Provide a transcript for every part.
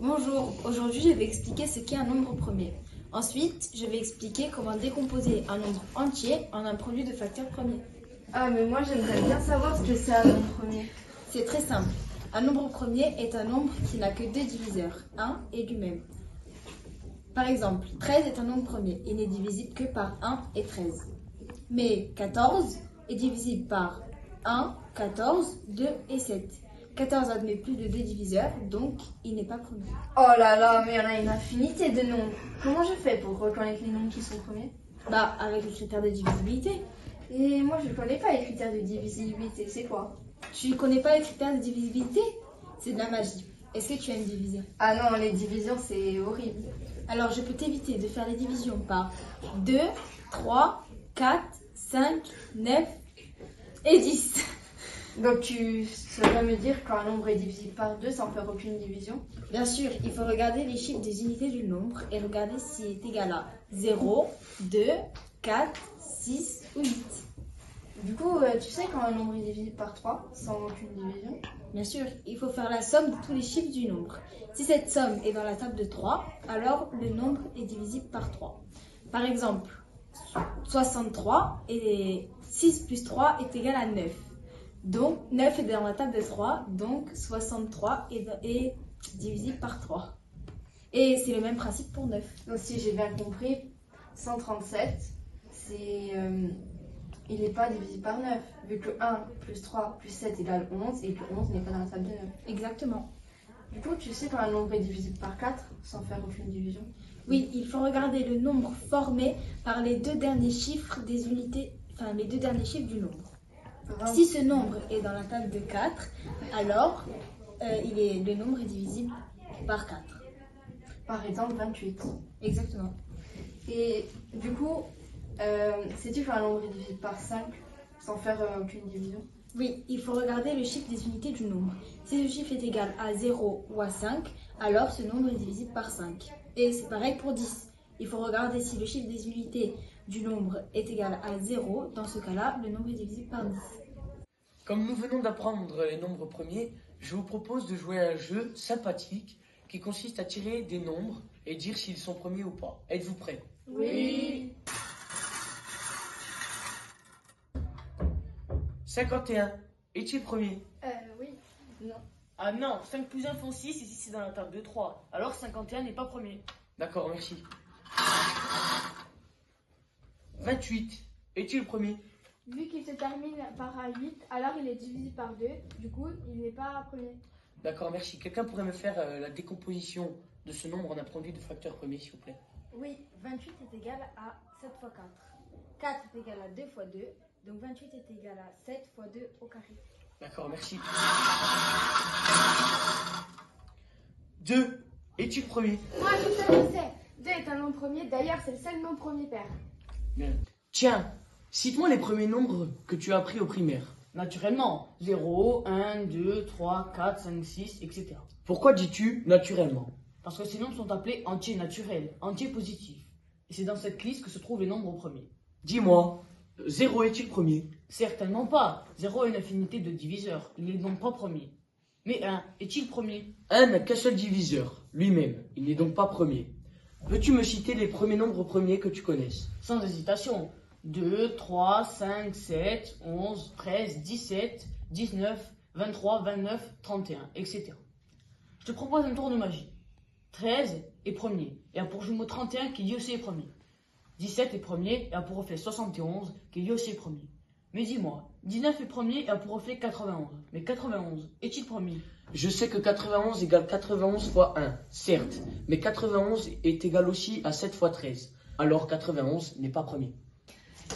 Bonjour, aujourd'hui je vais expliquer ce qu'est un nombre premier. Ensuite, je vais expliquer comment décomposer un nombre entier en un produit de facteurs premiers. Ah, mais moi j'aimerais bien savoir ce que c'est un nombre premier. C'est très simple. Un nombre premier est un nombre qui n'a que deux diviseurs, 1 et lui-même. Par exemple, 13 est un nombre premier. Il n'est divisible que par 1 et 13. Mais 14 est divisible par 1, 14, 2 et 7. 14 admet plus de deux diviseurs, donc il n'est pas premier. Oh là là, mais il y en a une infinité de nombres. Comment je fais pour reconnaître les nombres qui sont premiers? Bah, avec les critères de divisibilité. Et moi je connais pas les critères de divisibilité, c'est quoi? Tu connais pas les critères de divisibilité? C'est de la magie. Est-ce que tu aimes diviser? Ah non, les divisions c'est horrible. Alors je peux t'éviter de faire les divisions par 2, 3, 4, 5, 9 et 10. Donc tu saurais me dire quand un nombre est divisible par 2 sans faire aucune division? Bien sûr, il faut regarder les chiffres des unités du nombre et regarder s'il est égal à 0, 2, 4, 6 ou 8. Du coup, euh, tu sais quand un nombre est divisible par 3 sans aucune division? Bien sûr, il faut faire la somme de tous les chiffres du nombre. Si cette somme est dans la table de 3, alors le nombre est divisible par 3. Par exemple, 63 et 6 plus 3 est égal à 9. Donc 9 est dans la table de 3, donc 63 est, est divisible par 3. Et c'est le même principe pour 9. Donc si j'ai bien compris, 137, c'est, euh, il n'est pas divisible par 9, vu que 1 plus 3 plus 7 égale 11 et que 11 n'est pas dans la table de 9. Exactement. Du coup, tu sais quand un nombre est divisible par 4 sans faire aucune division? Oui, il faut regarder le nombre formé par les deux derniers chiffres des unités, enfin les deux derniers chiffres du nombre. Si ce nombre est dans la table de 4, alors euh, il est, le nombre est divisible par 4. Par exemple, 28. Exactement. Et du coup, euh, sais-tu quand un nombre divisible par 5 sans faire euh, aucune division Oui, il faut regarder le chiffre des unités du nombre. Si le chiffre est égal à 0 ou à 5, alors ce nombre est divisible par 5. Et c'est pareil pour 10. Il faut regarder si le chiffre des unités du nombre est égal à 0. Dans ce cas-là, le nombre est divisible par 10. Comme nous venons d'apprendre les nombres premiers, je vous propose de jouer à un jeu sympathique qui consiste à tirer des nombres et dire s'ils sont premiers ou pas. Êtes-vous prêts? Oui. 51. Est-il premier? Euh, oui. Non. Ah non, 5 plus 1 font 6 et c'est dans la table de 3. Alors 51 n'est pas premier. D'accord, merci. 28. Est-il premier? Vu qu'il se termine par un 8, alors il est divisé par 2. Du coup, il n'est pas premier. D'accord, merci. Quelqu'un pourrait me faire euh, la décomposition de ce nombre en un produit de facteurs premiers, s'il vous plaît? Oui, 28 est égal à 7 fois 4. 4 est égal à 2 fois 2. Donc 28 est égal à 7 fois 2 au carré. D'accord, merci. 2. Est-il premier? Moi, je sais, je sais. 2 est un nombre premier. D'ailleurs, c'est le seul nombre premier pair. Tiens, cite-moi les premiers nombres que tu as appris au primaire. Naturellement. 0, 1, 2, 3, 4, 5, 6, etc. Pourquoi dis-tu naturellement? Parce que ces nombres sont appelés entiers naturels, entiers positifs. Et c'est dans cette liste que se trouvent les nombres premiers. Dis-moi, 0 est-il premier? Certainement pas. 0 a une infinité de diviseurs. Il n'est donc pas premier. Mais 1 est-il premier? 1 n'a qu'un seul diviseur, lui-même. Il n'est donc pas premier. Peux-tu me citer les premiers nombres premiers que tu connaisses? Sans hésitation. 2, 3, 5, 7, 11, 13, 17, 19, 23, 29, 31, etc. Je te propose un tour de magie. 13 est premier et a pour jumeau 31 qui lui aussi est premier. 17 est premier et a pour reflet 71 qui lui aussi est premier. Mais dis-moi, 19 est premier et a pour reflet 91. Mais 91 est-il premier? Je sais que 91 égale 91 fois 1, certes, mais 91 est égal aussi à 7 fois 13. Alors 91 n'est pas premier.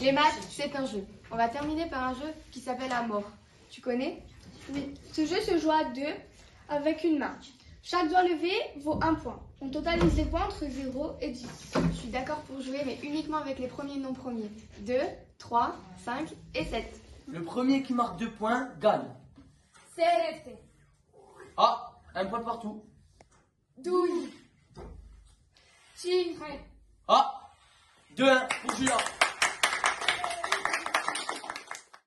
Les maths, c'est un jeu. On va terminer par un jeu qui s'appelle la mort. Tu connais? Oui. Ce jeu se joue à deux avec une main. Chaque doigt levé vaut un point. On totalise les points entre 0 et 10. Je suis d'accord pour jouer, mais uniquement avec les premiers noms premiers. 2, 3, 5 et 7. Le premier qui marque 2 points gagne. C'est resté. Ah, un point partout. Douille. Tigre. Ah, 2-1 pour Julien.